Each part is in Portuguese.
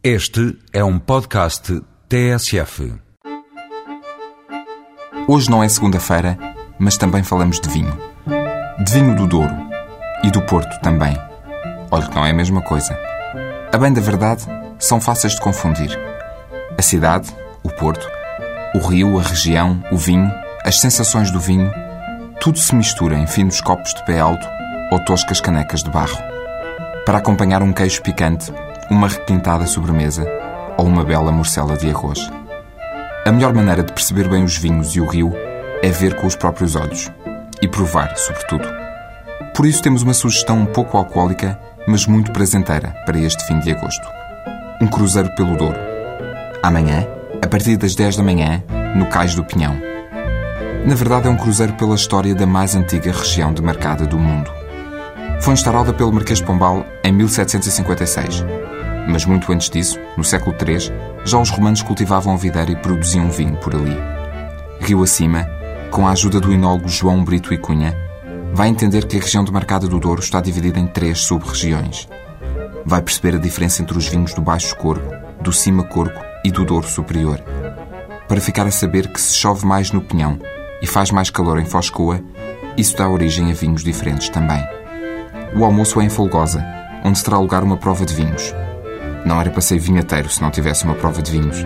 Este é um podcast TSF. Hoje não é segunda-feira, mas também falamos de vinho. De vinho do Douro e do Porto também. Olha que não é a mesma coisa. A bem da verdade, são fáceis de confundir. A cidade, o Porto, o rio, a região, o vinho, as sensações do vinho, tudo se mistura em finos copos de pé alto ou toscas canecas de barro. Para acompanhar um queijo picante, uma requintada sobremesa ou uma bela morcela de arroz. A melhor maneira de perceber bem os vinhos e o rio é ver com os próprios olhos e provar, sobretudo. Por isso temos uma sugestão um pouco alcoólica, mas muito prazenteira para este fim de agosto. Um cruzeiro pelo Douro. Amanhã, a partir das 10 da manhã, no Cais do Pinhão. Na verdade, é um cruzeiro pela história da mais antiga região demarcada do mundo. Foi instalada pelo Marquês de Pombal em 1756 mas muito antes disso, no século III, já os romanos cultivavam a videira e produziam vinho por ali. Rio acima, com a ajuda do enólogo João Brito e Cunha, vai entender que a região demarcada do Douro está dividida em três sub-regiões. Vai perceber a diferença entre os vinhos do Baixo Corgo, do Cima Corgo e do Douro Superior. Para ficar a saber que se chove mais no Pinhão e faz mais calor em Foscoa, isso dá origem a vinhos diferentes também. O almoço é em Folgosa, onde terá lugar uma prova de vinhos. Não era passeio vinheteiro se não tivesse uma prova de vinhos.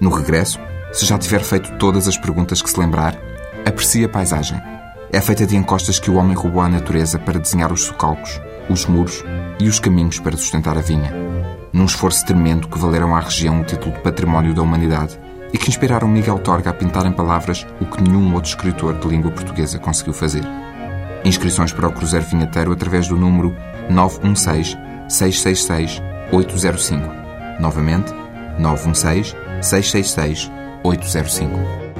No regresso, se já tiver feito todas as perguntas que se lembrar, aprecie a paisagem. É feita de encostas que o homem roubou à natureza para desenhar os socalcos, os muros e os caminhos para sustentar a vinha. Num esforço tremendo que valeram à região o título de Património da Humanidade e que inspiraram Miguel Torga a pintar em palavras o que nenhum outro escritor de língua portuguesa conseguiu fazer. Inscrições para o Cruzeiro Vinheteiro através do número 916 666 805. Novamente, 916 666 805.